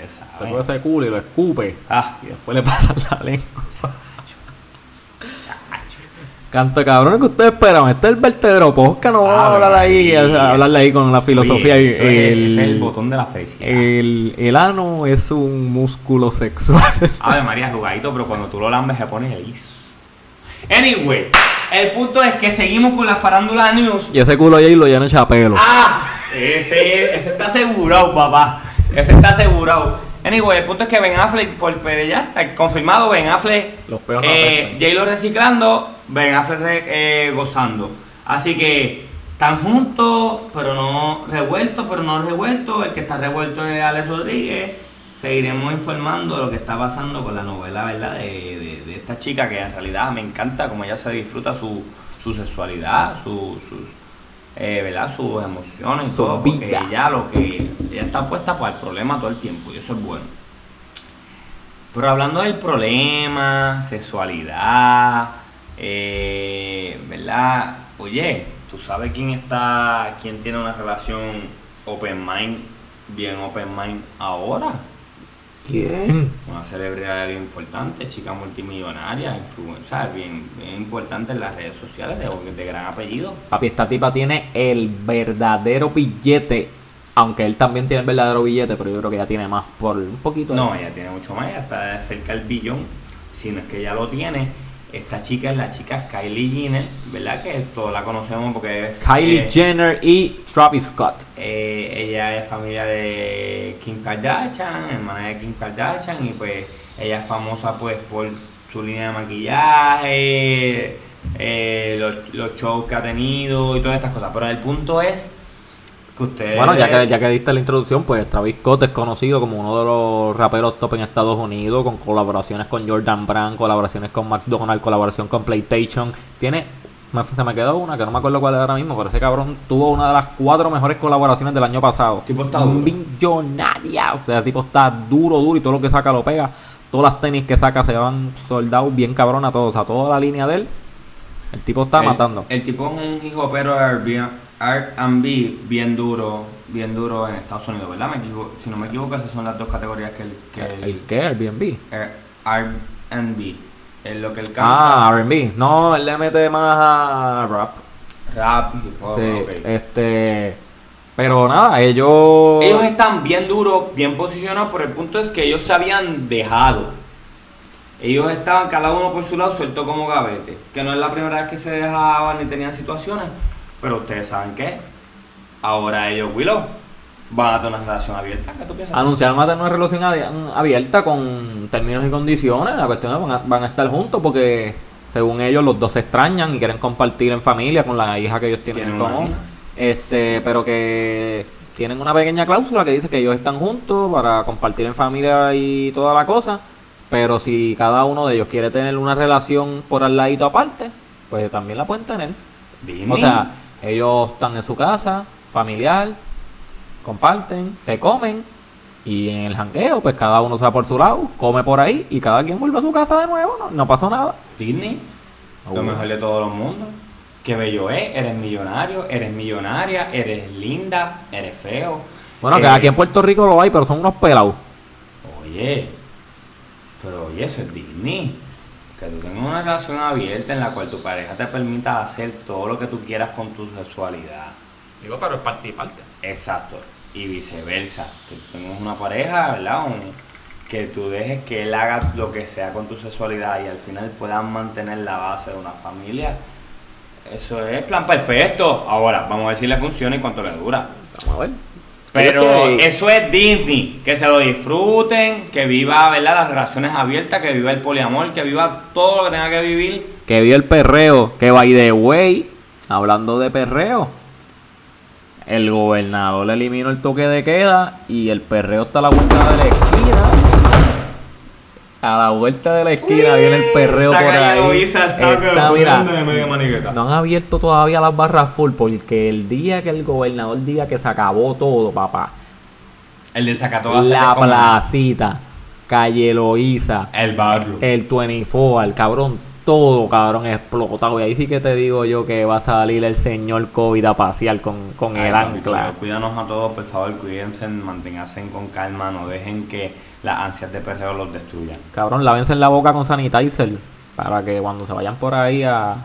Ustedes saben. ese culo y lo escupe. Ah, Y después le pasan la lengua. Canto cabrón que ustedes esperan. Este es el vertedero posca, no vamos a Ave hablar ahí, María. hablarle ahí con la filosofía. Oye, y es- el, ese es el botón de la felicidad. el, el ano es un músculo sexual. *laughs* Ave María, arrugadito, pero cuando tú lo lambes se pone liso. Anyway, el punto es que seguimos con la farándula news. y ese culo ahí lo llena chapelo. ¡Ah! Ese, ese está asegurado, papá. Ese está asegurado. Anyway, el punto es que Ben Affleck, por pues, ya está confirmado, Ben Affleck, Los eh. J-Lo reciclando, Ben Affleck eh, gozando. Así que están juntos, pero no revueltos, pero no revueltos. El que está revuelto es Alex Rodríguez. Seguiremos informando de lo que está pasando con la novela, ¿verdad? De, de- de esta chica que en realidad me encanta como ella se disfruta su, su sexualidad, su, sus, eh, ¿verdad? sus emociones y Su todo. Porque vida. ella lo que ella está puesta para el problema todo el tiempo y eso es bueno. Pero hablando del problema, sexualidad, eh, ¿verdad? Oye, ¿tú sabes quién está, quién tiene una relación open mind, bien open mind ahora? ¿Quién? Una celebridad bien importante, chica multimillonaria, influencer, bien, bien importante en las redes sociales, de, de gran apellido. Papi, esta tipa tiene el verdadero billete. Aunque él también tiene el verdadero billete, pero yo creo que ella tiene más por un poquito. de- No, ella tiene mucho más, ella está cerca del billón, si no es que ella lo tiene. Esta chica es la chica Kylie Jenner, ¿verdad? Que todos la conocemos porque es... Kylie eh, Jenner y Travis Scott. eh, ella es familia de Kim Kardashian, hermana de Kim Kardashian, y pues ella es famosa pues por su línea de maquillaje, eh, los, los shows que ha tenido y todas estas cosas. Pero el punto es que. Bueno, ya que, ya que diste la introducción, pues Travis Scott es conocido como uno de los raperos top en Estados Unidos, con colaboraciones con Jordan Brand, colaboraciones con McDonald's, colaboración con PlayStation. Tiene, me- se me quedó una que no me acuerdo cuál es ahora mismo, pero ese cabrón tuvo una de las cuatro mejores colaboraciones del año pasado. Tipo está duro. Millonaria, o sea, el tipo está duro, duro y todo lo que saca lo pega. Todas las tenis que saca se van soldados bien cabrón a todos, o sea, toda la línea de él. El tipo está el, matando. El tipo es un hijo pero R&B bien duro, bien duro en Estados Unidos, ¿verdad? Me equivoco- si no me equivoco, esas son las dos categorías que el, que el, ¿El qué? Airbnb. R&B es lo que él canta. Ah, R&B. No, él le mete más a rap. Rap, hop, sí, ok. este... Pero nada, ellos... Ellos están bien duros, bien posicionados, pero el punto es que ellos se habían dejado. Ellos estaban cada uno por su lado suelto como gavete. Que no es la primera vez que se dejaban ni tenían situaciones. Pero ustedes saben qué. Ahora ellos, Willow, van a tener una relación abierta. ¿Qué tú piensas? Anunciaron a tener una relación abi- abierta con términos y condiciones. La cuestión es que van a, van a estar juntos porque, según ellos, los dos se extrañan y quieren compartir en familia con la hija que ellos tienen Tienen en común. Este, pero que tienen una pequeña cláusula que dice que ellos están juntos para compartir en familia y toda la cosa. Pero si cada uno de ellos quiere tener una relación por al ladito aparte, pues también la pueden tener. Disney. O sea, ellos están en su casa, familiar, comparten, se comen y en el jangueo, pues cada uno se va por su lado, come por ahí y cada quien vuelve a su casa de nuevo, no, no pasó nada. Disney, lo mejor de todos los mundos. Qué bello es, eres millonario, eres millonaria, eres linda, eres feo. Bueno, que Eh, aquí en Puerto Rico lo hay, pero son unos pelados. Oye, pero oye, eso es Disney. Que tú tengas una relación abierta en la cual tu pareja te permita hacer todo lo que tú quieras con tu sexualidad. Digo, pero es parte y parte. Exacto. Y viceversa. Que tú tengas una pareja, ¿verdad? Un- que tú dejes que él haga lo que sea con tu sexualidad y al final puedan mantener la base de una familia. Eso es plan perfecto. Ahora, vamos a ver si le funciona y cuánto le dura. Vamos a ver. Pero Es que- eso es Disney, que se lo disfruten, que viva, ¿verdad? Las relaciones abiertas, que viva el poliamor, que viva todo lo que tenga que vivir. que vio el perreo, que by the way, hablando de perreo, el gobernador eliminó el toque de queda y el perreo está a la vuelta de la esquina. A la vuelta de la esquina viene el perreo por ahí. Está, pero mira, de media no han abierto todavía las barras full porque el día que el gobernador diga que se acabó todo, papá, El de Zacatoa se la como placita, calle Loíza, El barrio. el 24, el cabrón, todo cabrón explotado. Y ahí sí que te digo yo que va a salir el señor COVID a pasear con, con Ay, el ancla. Cuídanos a todos, por favor, cuídense, manténganse con calma, no dejen que las ansias de perreo los destruyan. Cabrón, lávense la boca con sanitizer para que cuando se vayan por ahí a,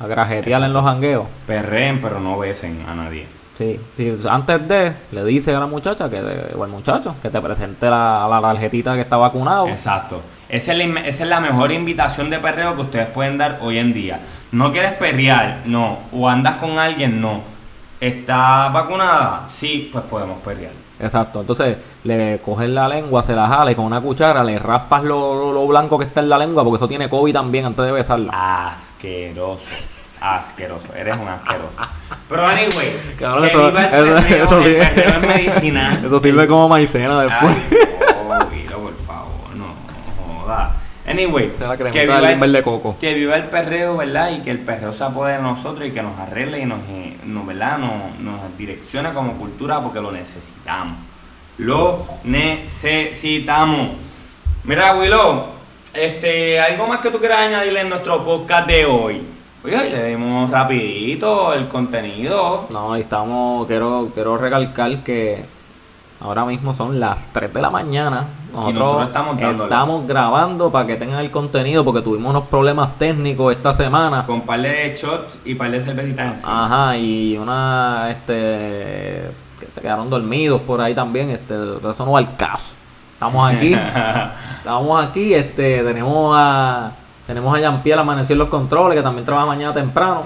A grajetear en los jangueos. Perreen, pero no besen a nadie. Sí, sí, antes de, le dice a la muchacha que o al muchacho que te presente la, la tarjetita que está vacunado. Exacto. Esa es, la, esa es la mejor invitación de perreo que ustedes pueden dar hoy en día. No quieres perrear, no. O andas con alguien, no. ¿Está vacunada? Sí, pues podemos perrear. Exacto, entonces le coges la lengua, se la jale con una cuchara, le raspas lo, lo, blanco que está en la lengua, porque eso tiene COVID también antes de besarla. Asqueroso, asqueroso, eres un asqueroso. Pero anyway, Cabrón, eso, eso, eso, sirve como maicena después. Ay, por favor, no joda. Anyway, que viva, el, coco. que viva el perreo, ¿verdad? Y que el perreo se apodere de nosotros y que nos arregle y nos, eh, ¿verdad? Nos, nos direccione como cultura porque lo necesitamos. Lo necesitamos. Mira, Willow, este, ¿algo más que tú quieras añadirle en nuestro podcast de hoy? Oye, le dimos rapidito el contenido. No, estamos, quiero, quiero recalcar que Ahora mismo son las 3 de la mañana. Nosotros, estamos, estamos grabando para que tengan el contenido porque tuvimos unos problemas técnicos esta semana. Con par de shots y par de cervecitas. Ajá, y una, este, que se quedaron dormidos por ahí también. Este, eso no va al caso. Estamos aquí. *laughs* estamos aquí, este, tenemos a, tenemos a Jean-Pierre Amanecer los controles que también trabaja mañana temprano.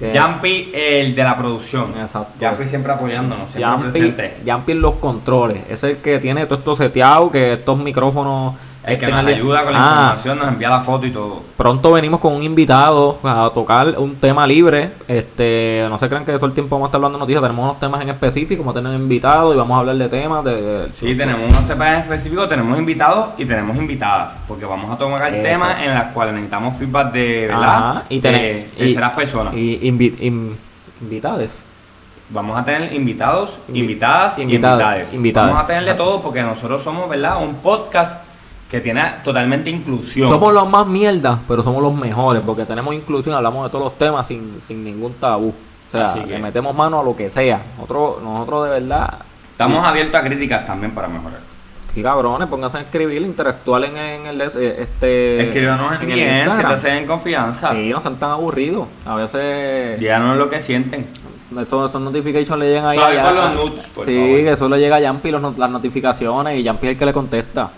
Yampi, el de la producción. Exacto. Yampi siempre apoyándonos, siempre presente. Yampi en los controles. Es el que tiene todo esto seteado, que estos micrófonos el que nos ayuda con la ah. información, nos envía la foto y todo. Pronto venimos con un invitado a tocar un tema libre. Este, no se crean que todo el tiempo vamos a estar hablando de noticias. Tenemos unos temas en específico, vamos a tener invitados y vamos a hablar de temas. De, sí, tenemos unos temas en específico, tenemos invitados y tenemos invitadas. Porque vamos a tomar temas en los cuales necesitamos feedback de, ¿verdad? y de terceras personas. Y invitados vamos a tener invitados, invitadas, invitadas, invitadas. Vamos a tenerle todo porque nosotros somos, ¿verdad? Un podcast que tiene totalmente inclusión. Somos los más mierda, pero somos los mejores, porque tenemos inclusión, hablamos de todos los temas sin, sin ningún tabú. O sea, le metemos mano a lo que sea. Nosotros, nosotros de verdad... Estamos abiertos a críticas también para mejorar. Sí, cabrones, pónganse a escribir, interactual en, en el eh, este Escríbanos en, en el si te hacen en confianza. Sí, no sean tan aburridos. A veces. Díganos lo que sienten. Eso, esos notifications le llegan ahí. Los nudes, por sí, que eso le llega a Yampi las notificaciones y Yampi es el que le contesta.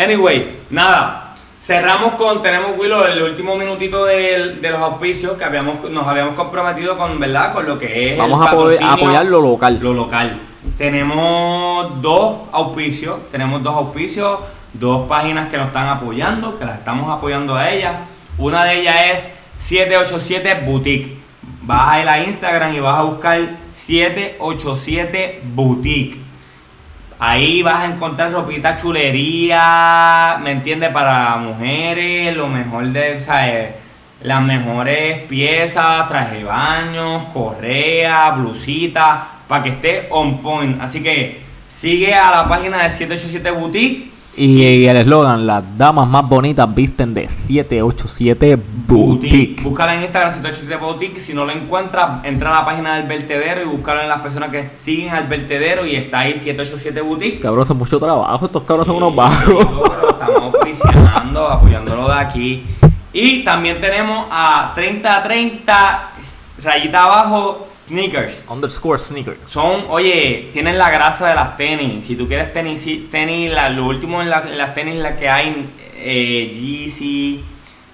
Anyway, nada. Cerramos con, tenemos Willow, el último minutito de, de los auspicios que habíamos, nos habíamos comprometido con, ¿verdad? Con lo que es. Vamos a apoyar lo local. Lo local. Tenemos dos auspicios, tenemos dos auspicios, dos páginas que nos están apoyando, que las estamos apoyando a ellas. Una de ellas es 787 Boutique. Vas a ir a Instagram y vas a buscar 787 Boutique Ahí vas a encontrar ropita chulería, ¿me entiendes? Para mujeres, lo mejor de, o sea, las mejores piezas, traje de baño, correa, blusita, para que esté on point. Así que sigue a la página de 787 Boutique y, el eslogan, las damas más bonitas visten de 787 Boutique. Búscala en Instagram 787 Boutique. Si no lo encuentras, entra a la página del vertedero y búscala en las personas que siguen al vertedero y está ahí 787 Boutique. Cabrón, son mucho trabajo. Estos cabros son unos bajos. Estamos auspiciando, apoyándolo de aquí. Y también tenemos a 30 30 rayita abajo Sneakers. Underscore sneakers. Son, oye, tienen la grasa de las tenis. Si tú quieres tenis, tenis lo último en, las tenis la que hay, eh, Yeezy,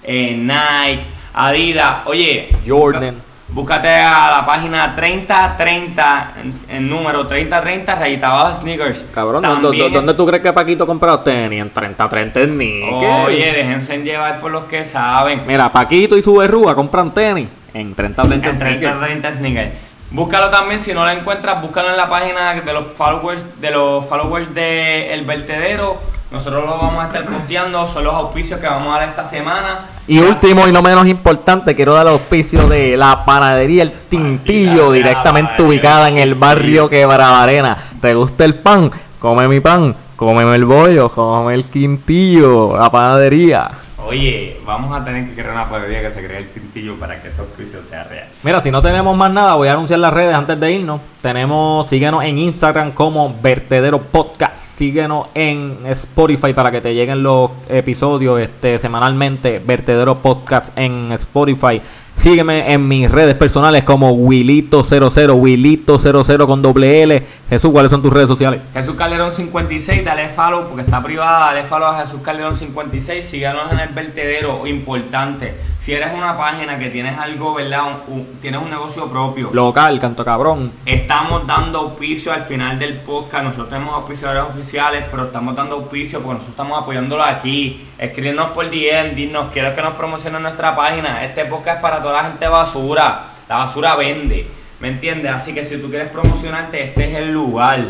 eh, Nike, Adidas. Oye, Jordan. búscate a la página 3030, en, número 3030, rayita abajo sneakers. Cabrón, ¿dónde, tú crees que Paquito compró tenis? En 3030 sneakers. Oye, déjense llevar por los que saben. Mira, Paquito y su verruga compran tenis en 3030 en 3030 sneakers. Búscalo también, si no lo encuentras, búscalo en la página de los followers de los followers de El Vertedero. Nosotros lo vamos a estar posteando, son los auspicios que vamos a dar esta semana. Y último y no menos importante, quiero dar el auspicio de la panadería El Tintillo, directamente ubicada en el barrio Quebrabarena. ¿Te gusta el pan? Come mi pan, cómeme el bollo, come el quintillo, la panadería. Oye, vamos a tener que crear una panadería que se cree el tintillo para que ese auspicio sea real. Mira, si no tenemos más nada, voy a anunciar las redes antes de irnos. Tenemos, síguenos en Instagram como Vertedero Podcast. Síguenos en Spotify para que te lleguen los episodios este, semanalmente. Vertedero Podcast en Spotify. Sígueme en mis redes personales como Wilito00, Wilito00 con doble L. Jesús, ¿cuáles son tus redes sociales? Jesús Calderón 56, dale follow porque está privada, dale follow a Jesús Calderón 56, síganos en el vertedero, importante. Si eres una página que tienes algo, ¿verdad? Un- un- tienes un negocio propio. Local, canto cabrón. Estamos dando auspicio al final del podcast. Nosotros tenemos auspiciadores oficiales, pero estamos dando auspicio porque nosotros estamos apoyándolo aquí. Escríbenos por DM, dinos, quiero que nos promocionen nuestra página. Este podcast es para toda la gente basura. La basura vende, ¿me entiendes? Así que si tú quieres promocionarte, este es el lugar.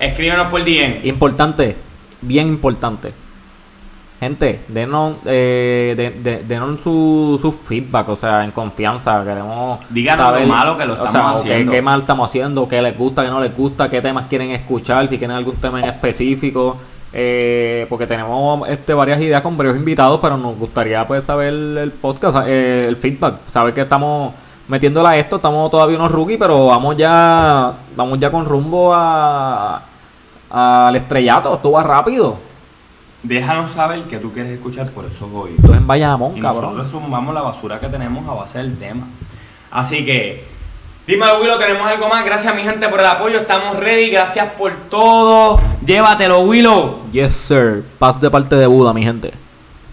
Escríbenos por DM. Importante, bien importante. Gente, denos, eh, de- de- denos su, su feedback, o sea, en confianza. Queremos Díganos lo malo que lo o estamos sea, o qué- haciendo. Qué, mal estamos haciendo, qué les gusta, qué no les gusta, qué temas quieren escuchar, si quieren algún tema en específico. eh, porque tenemos este varias ideas con varios invitados, pero nos gustaría pues saber el podcast, eh, el feedback, saber que estamos metiéndola a esto, estamos todavía unos rookies, pero vamos ya, vamos ya con rumbo a al estrellato, esto va rápido. Déjanos saber que tú quieres escuchar por esos oídos. Es en Bayamón, Y cabrón. nosotros sumamos la basura que tenemos a base del tema. Así que, dímelo, Willow, tenemos algo más. Gracias, mi gente, por el apoyo. Estamos ready. Gracias por todo. Llévatelo, Willow. Yes, sir. Paz de parte de Buda, mi gente.